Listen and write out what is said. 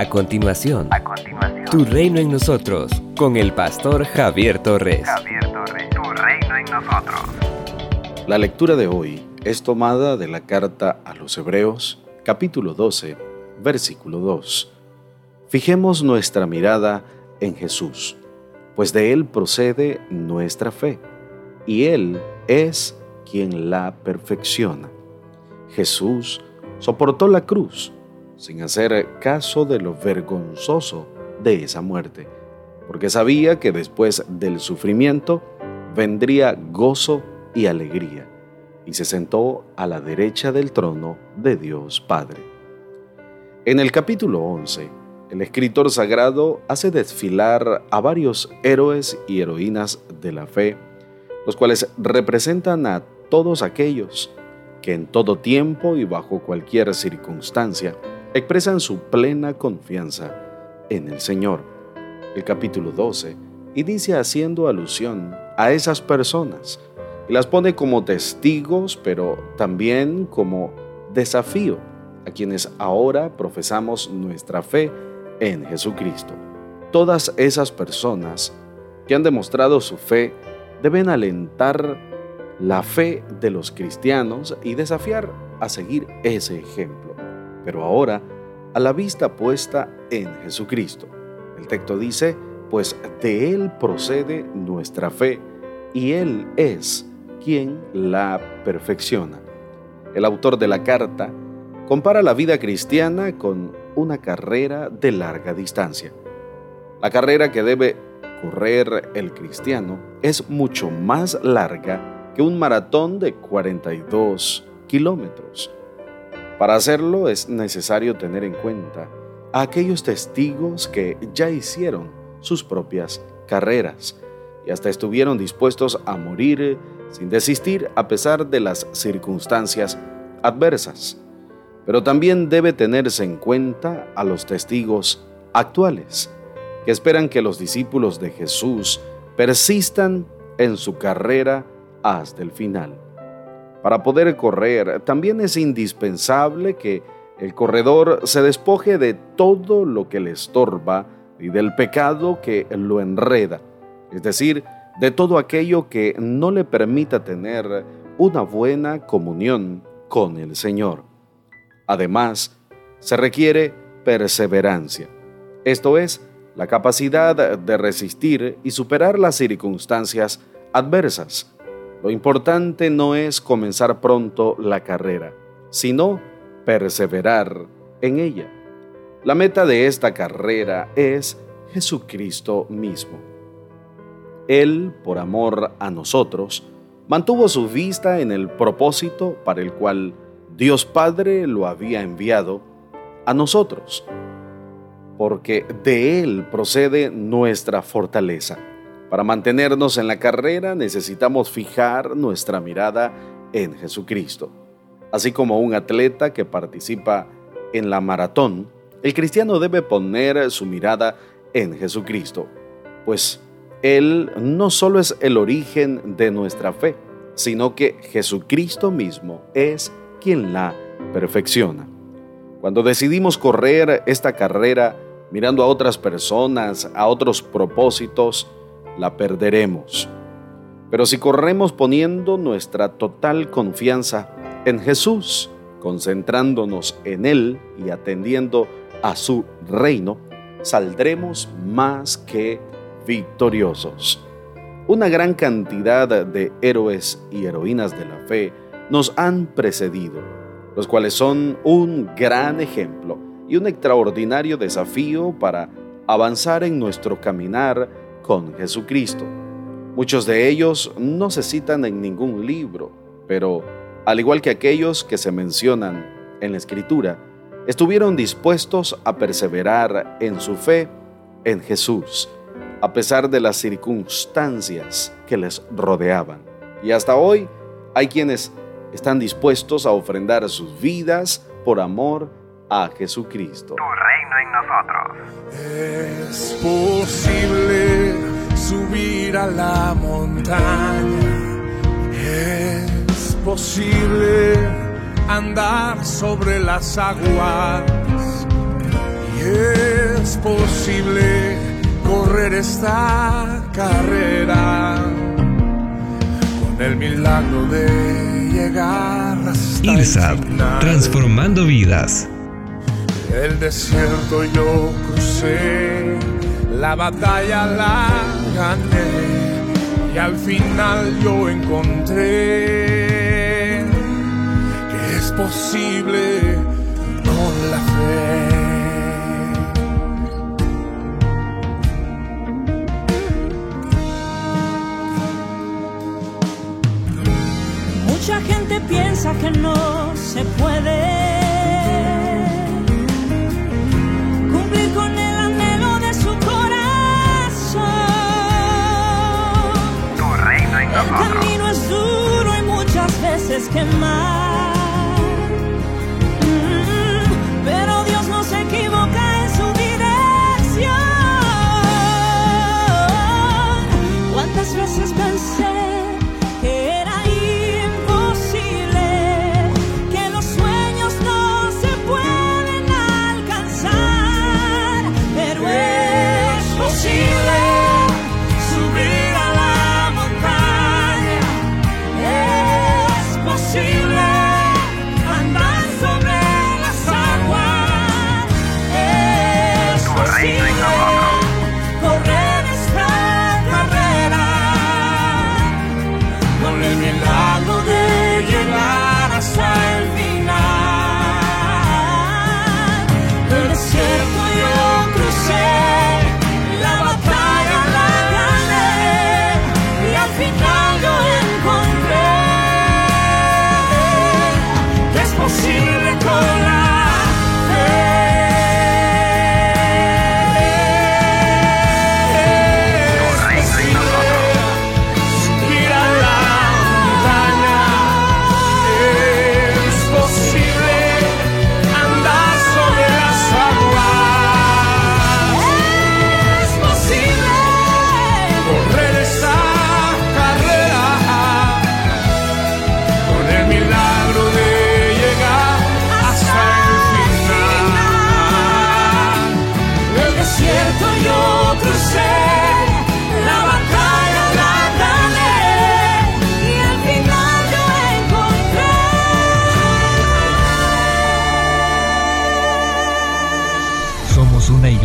A continuación, a continuación, Tu reino en nosotros, con el pastor Javier Torres. Javier Torres, Tu reino en nosotros. La lectura de hoy es tomada de la carta a los Hebreos, capítulo 12, versículo 2. Fijemos nuestra mirada en Jesús, pues de Él procede nuestra fe, y Él es quien la perfecciona. Jesús soportó la cruz sin hacer caso de lo vergonzoso de esa muerte, porque sabía que después del sufrimiento vendría gozo y alegría, y se sentó a la derecha del trono de Dios Padre. En el capítulo 11, el escritor sagrado hace desfilar a varios héroes y heroínas de la fe, los cuales representan a todos aquellos que en todo tiempo y bajo cualquier circunstancia expresan su plena confianza en el Señor. El capítulo 12 inicia haciendo alusión a esas personas y las pone como testigos, pero también como desafío a quienes ahora profesamos nuestra fe en Jesucristo. Todas esas personas que han demostrado su fe deben alentar la fe de los cristianos y desafiar a seguir ese ejemplo pero ahora a la vista puesta en Jesucristo. El texto dice, pues de Él procede nuestra fe y Él es quien la perfecciona. El autor de la carta compara la vida cristiana con una carrera de larga distancia. La carrera que debe correr el cristiano es mucho más larga que un maratón de 42 kilómetros. Para hacerlo es necesario tener en cuenta a aquellos testigos que ya hicieron sus propias carreras y hasta estuvieron dispuestos a morir sin desistir a pesar de las circunstancias adversas. Pero también debe tenerse en cuenta a los testigos actuales, que esperan que los discípulos de Jesús persistan en su carrera hasta el final. Para poder correr, también es indispensable que el corredor se despoje de todo lo que le estorba y del pecado que lo enreda, es decir, de todo aquello que no le permita tener una buena comunión con el Señor. Además, se requiere perseverancia, esto es, la capacidad de resistir y superar las circunstancias adversas lo importante no es comenzar pronto la carrera, sino perseverar en ella. La meta de esta carrera es Jesucristo mismo. Él, por amor a nosotros, mantuvo su vista en el propósito para el cual Dios Padre lo había enviado a nosotros, porque de Él procede nuestra fortaleza para mantenernos en la carrera necesitamos fijar nuestra mirada en Jesucristo. Así como un atleta que participa en la maratón, el cristiano debe poner su mirada en Jesucristo, pues Él no solo es el origen de nuestra fe, sino que Jesucristo mismo es quien la perfecciona. Cuando decidimos correr esta carrera mirando a otras personas, a otros propósitos, la perderemos. Pero si corremos poniendo nuestra total confianza en Jesús, concentrándonos en Él y atendiendo a su reino, saldremos más que victoriosos. Una gran cantidad de héroes y heroínas de la fe nos han precedido, los cuales son un gran ejemplo y un extraordinario desafío para avanzar en nuestro caminar con Jesucristo. Muchos de ellos no se citan en ningún libro, pero al igual que aquellos que se mencionan en la Escritura, estuvieron dispuestos a perseverar en su fe en Jesús, a pesar de las circunstancias que les rodeaban. Y hasta hoy hay quienes están dispuestos a ofrendar sus vidas por amor a Jesucristo. Tu reino en nosotros. Subir a la montaña. Es posible andar sobre las aguas. posible correr esta carrera con el milagro de llegar hasta final. transformando vidas. El desierto yo crucé, la batalla la gané y al final yo encontré que es posible con la fe. Mucha gente piensa que no se puede can mine.